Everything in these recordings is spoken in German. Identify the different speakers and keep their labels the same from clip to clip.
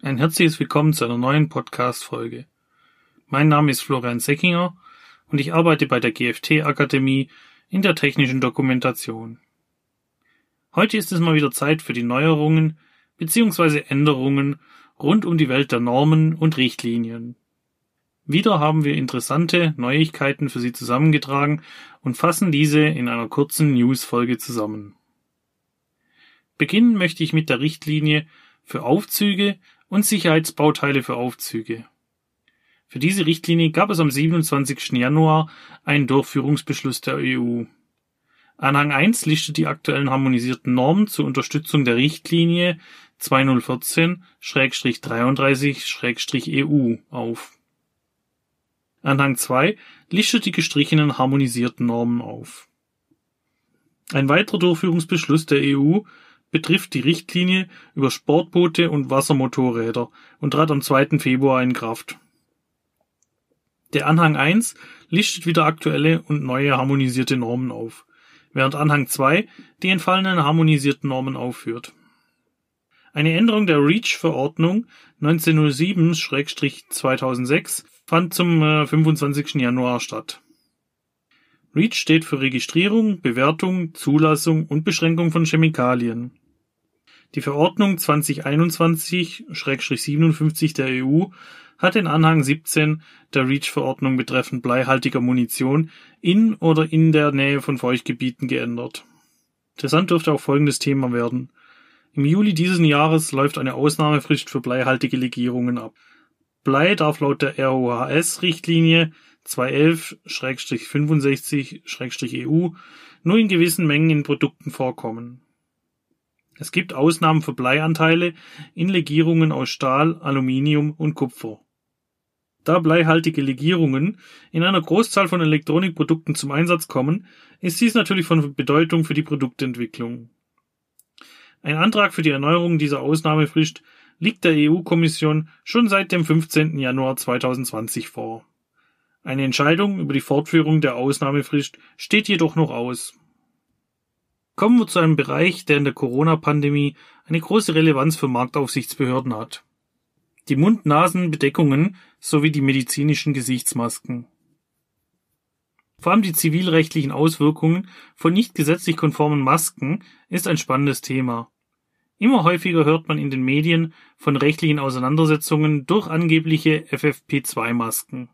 Speaker 1: Ein herzliches Willkommen zu einer neuen Podcast-Folge. Mein Name ist Florian Seckinger und ich arbeite bei der GFT Akademie in der technischen Dokumentation. Heute ist es mal wieder Zeit für die Neuerungen bzw. Änderungen rund um die Welt der Normen und Richtlinien. Wieder haben wir interessante Neuigkeiten für Sie zusammengetragen und fassen diese in einer kurzen News-Folge zusammen. Beginnen möchte ich mit der Richtlinie für Aufzüge und Sicherheitsbauteile für Aufzüge. Für diese Richtlinie gab es am 27. Januar einen Durchführungsbeschluss der EU. Anhang 1 listet die aktuellen harmonisierten Normen zur Unterstützung der Richtlinie 2014-33-EU auf. Anhang 2 listet die gestrichenen harmonisierten Normen auf. Ein weiterer Durchführungsbeschluss der EU betrifft die Richtlinie über Sportboote und Wassermotorräder und trat am 2. Februar in Kraft. Der Anhang 1 listet wieder aktuelle und neue harmonisierte Normen auf, während Anhang 2 die entfallenen harmonisierten Normen aufführt. Eine Änderung der REACH-Verordnung 1907-2006 fand zum 25. Äh, Januar statt. REACH steht für Registrierung, Bewertung, Zulassung und Beschränkung von Chemikalien. Die Verordnung 2021/57 der EU hat den Anhang 17 der REACH-Verordnung betreffend bleihaltiger Munition in oder in der Nähe von Feuchtgebieten geändert. Interessant dürfte auch folgendes Thema werden. Im Juli dieses Jahres läuft eine Ausnahmefrist für bleihaltige Legierungen ab. Blei darf laut der ROHS-Richtlinie 211-65-EU nur in gewissen Mengen in Produkten vorkommen. Es gibt Ausnahmen für Bleianteile in Legierungen aus Stahl, Aluminium und Kupfer. Da bleihaltige Legierungen in einer Großzahl von Elektronikprodukten zum Einsatz kommen, ist dies natürlich von Bedeutung für die Produktentwicklung. Ein Antrag für die Erneuerung dieser Ausnahmefrist liegt der EU-Kommission schon seit dem 15. Januar 2020 vor. Eine Entscheidung über die Fortführung der Ausnahmefrist steht jedoch noch aus. Kommen wir zu einem Bereich, der in der Corona-Pandemie eine große Relevanz für Marktaufsichtsbehörden hat. Die Mund-Nasen-Bedeckungen sowie die medizinischen Gesichtsmasken. Vor allem die zivilrechtlichen Auswirkungen von nicht gesetzlich konformen Masken ist ein spannendes Thema. Immer häufiger hört man in den Medien von rechtlichen Auseinandersetzungen durch angebliche FFP2-Masken.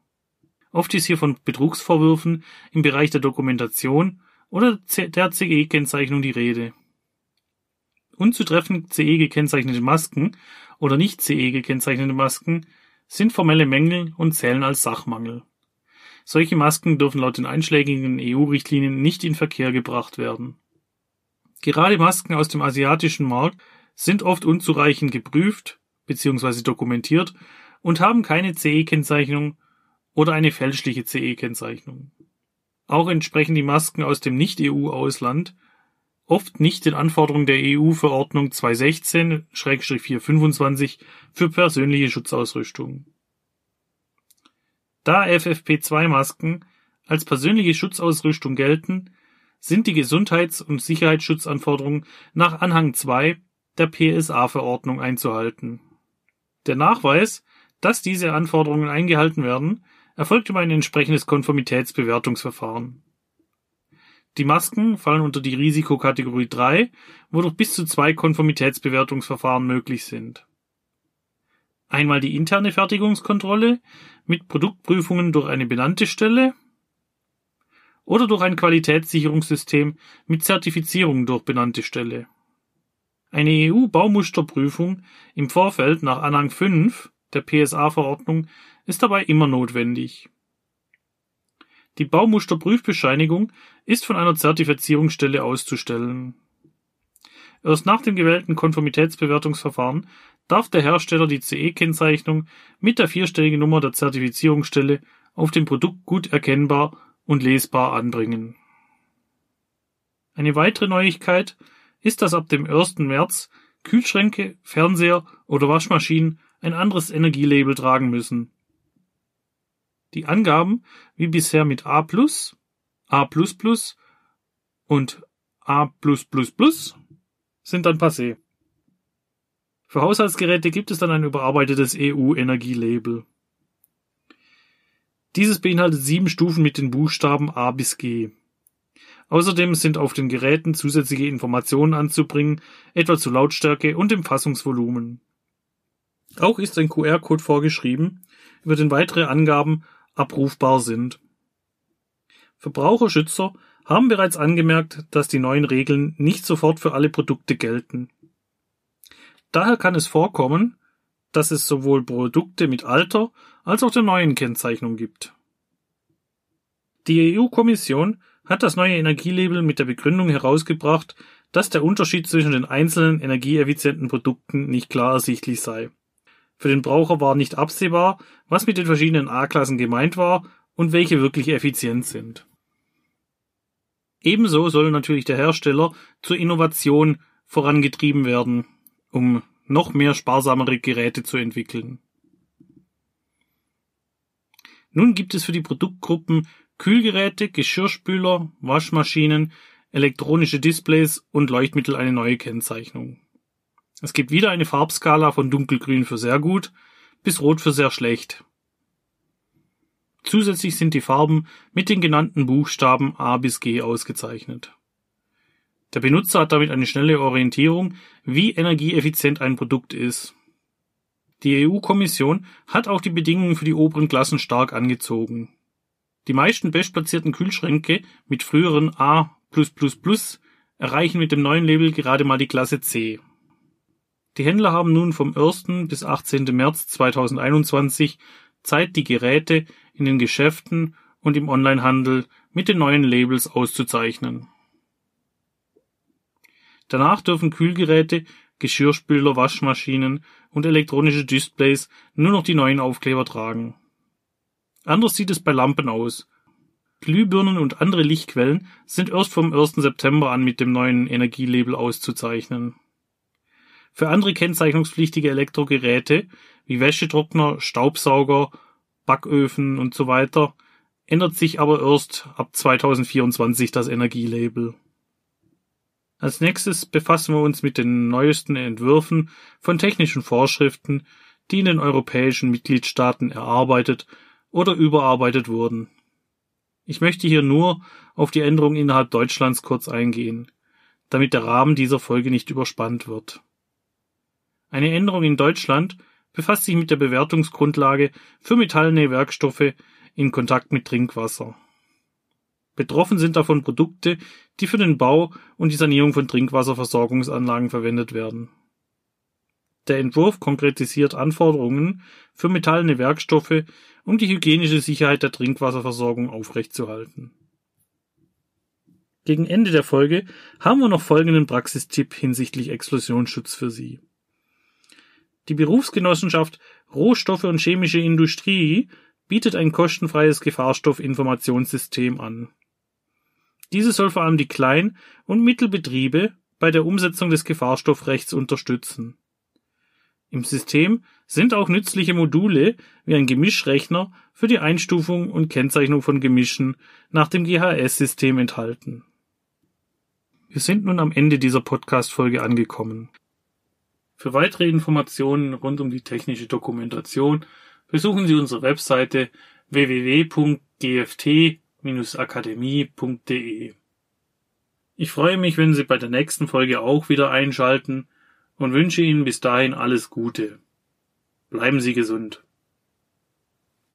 Speaker 1: Oft ist hier von Betrugsvorwürfen im Bereich der Dokumentation oder der CE-Kennzeichnung die Rede. Unzutreffend CE gekennzeichnete Masken oder nicht CE gekennzeichnete Masken sind formelle Mängel und zählen als Sachmangel. Solche Masken dürfen laut den einschlägigen EU-Richtlinien nicht in Verkehr gebracht werden. Gerade Masken aus dem asiatischen Markt sind oft unzureichend geprüft bzw. dokumentiert und haben keine CE-Kennzeichnung oder eine fälschliche CE-Kennzeichnung. Auch entsprechen die Masken aus dem Nicht-EU-Ausland oft nicht den Anforderungen der EU-Verordnung 216-425 für persönliche Schutzausrüstung. Da FFP2-Masken als persönliche Schutzausrüstung gelten, sind die Gesundheits- und Sicherheitsschutzanforderungen nach Anhang 2 der PSA-Verordnung einzuhalten. Der Nachweis, dass diese Anforderungen eingehalten werden, erfolgt über ein entsprechendes Konformitätsbewertungsverfahren. Die Masken fallen unter die Risikokategorie 3, wodurch bis zu zwei Konformitätsbewertungsverfahren möglich sind. Einmal die interne Fertigungskontrolle mit Produktprüfungen durch eine benannte Stelle oder durch ein Qualitätssicherungssystem mit Zertifizierung durch benannte Stelle. Eine EU-Baumusterprüfung im Vorfeld nach Anhang 5 der PSA-Verordnung ist dabei immer notwendig. Die Baumusterprüfbescheinigung ist von einer Zertifizierungsstelle auszustellen. Erst nach dem gewählten Konformitätsbewertungsverfahren darf der Hersteller die CE-Kennzeichnung mit der vierstelligen Nummer der Zertifizierungsstelle auf dem Produkt gut erkennbar und lesbar anbringen. Eine weitere Neuigkeit ist, dass ab dem 1. März Kühlschränke, Fernseher oder Waschmaschinen ein anderes Energielabel tragen müssen. Die Angaben wie bisher mit A+, A++ und A+++ sind dann passé. Für Haushaltsgeräte gibt es dann ein überarbeitetes EU-Energielabel. Dieses beinhaltet sieben Stufen mit den Buchstaben A bis G. Außerdem sind auf den Geräten zusätzliche Informationen anzubringen, etwa zu Lautstärke und dem Fassungsvolumen. Auch ist ein QR-Code vorgeschrieben, über den weitere Angaben abrufbar sind. Verbraucherschützer haben bereits angemerkt, dass die neuen Regeln nicht sofort für alle Produkte gelten. Daher kann es vorkommen, dass es sowohl Produkte mit alter als auch der neuen Kennzeichnung gibt. Die EU-Kommission hat das neue Energielabel mit der Begründung herausgebracht, dass der Unterschied zwischen den einzelnen energieeffizienten Produkten nicht klar ersichtlich sei. Für den Braucher war nicht absehbar, was mit den verschiedenen A-Klassen gemeint war und welche wirklich effizient sind. Ebenso soll natürlich der Hersteller zur Innovation vorangetrieben werden, um noch mehr sparsamere Geräte zu entwickeln. Nun gibt es für die Produktgruppen Kühlgeräte, Geschirrspüler, Waschmaschinen, elektronische Displays und Leuchtmittel eine neue Kennzeichnung. Es gibt wieder eine Farbskala von dunkelgrün für sehr gut bis rot für sehr schlecht. Zusätzlich sind die Farben mit den genannten Buchstaben A bis G ausgezeichnet. Der Benutzer hat damit eine schnelle Orientierung, wie energieeffizient ein Produkt ist. Die EU-Kommission hat auch die Bedingungen für die oberen Klassen stark angezogen. Die meisten bestplatzierten Kühlschränke mit früheren A erreichen mit dem neuen Label gerade mal die Klasse C. Die Händler haben nun vom 1. bis 18. März 2021 Zeit, die Geräte in den Geschäften und im Onlinehandel mit den neuen Labels auszuzeichnen. Danach dürfen Kühlgeräte, Geschirrspüler, Waschmaschinen und elektronische Displays nur noch die neuen Aufkleber tragen. Anders sieht es bei Lampen aus. Glühbirnen und andere Lichtquellen sind erst vom 1. September an mit dem neuen Energielabel auszuzeichnen. Für andere kennzeichnungspflichtige Elektrogeräte wie Wäschetrockner, Staubsauger, Backöfen und so weiter ändert sich aber erst ab 2024 das Energielabel. Als nächstes befassen wir uns mit den neuesten Entwürfen von technischen Vorschriften, die in den europäischen Mitgliedstaaten erarbeitet oder überarbeitet wurden. Ich möchte hier nur auf die Änderungen innerhalb Deutschlands kurz eingehen, damit der Rahmen dieser Folge nicht überspannt wird. Eine Änderung in Deutschland befasst sich mit der Bewertungsgrundlage für metallene Werkstoffe in Kontakt mit Trinkwasser. Betroffen sind davon Produkte, die für den Bau und die Sanierung von Trinkwasserversorgungsanlagen verwendet werden. Der Entwurf konkretisiert Anforderungen für metallene Werkstoffe, um die hygienische Sicherheit der Trinkwasserversorgung aufrechtzuerhalten. Gegen Ende der Folge haben wir noch folgenden Praxistipp hinsichtlich Explosionsschutz für Sie. Die Berufsgenossenschaft Rohstoffe und Chemische Industrie bietet ein kostenfreies Gefahrstoffinformationssystem an. Dieses soll vor allem die Klein- und Mittelbetriebe bei der Umsetzung des Gefahrstoffrechts unterstützen. Im System sind auch nützliche Module wie ein Gemischrechner für die Einstufung und Kennzeichnung von Gemischen nach dem GHS-System enthalten. Wir sind nun am Ende dieser Podcast-Folge angekommen. Für weitere Informationen rund um die technische Dokumentation besuchen Sie unsere Webseite www.gft-akademie.de. Ich freue mich, wenn Sie bei der nächsten Folge auch wieder einschalten und wünsche Ihnen bis dahin alles Gute. Bleiben Sie gesund.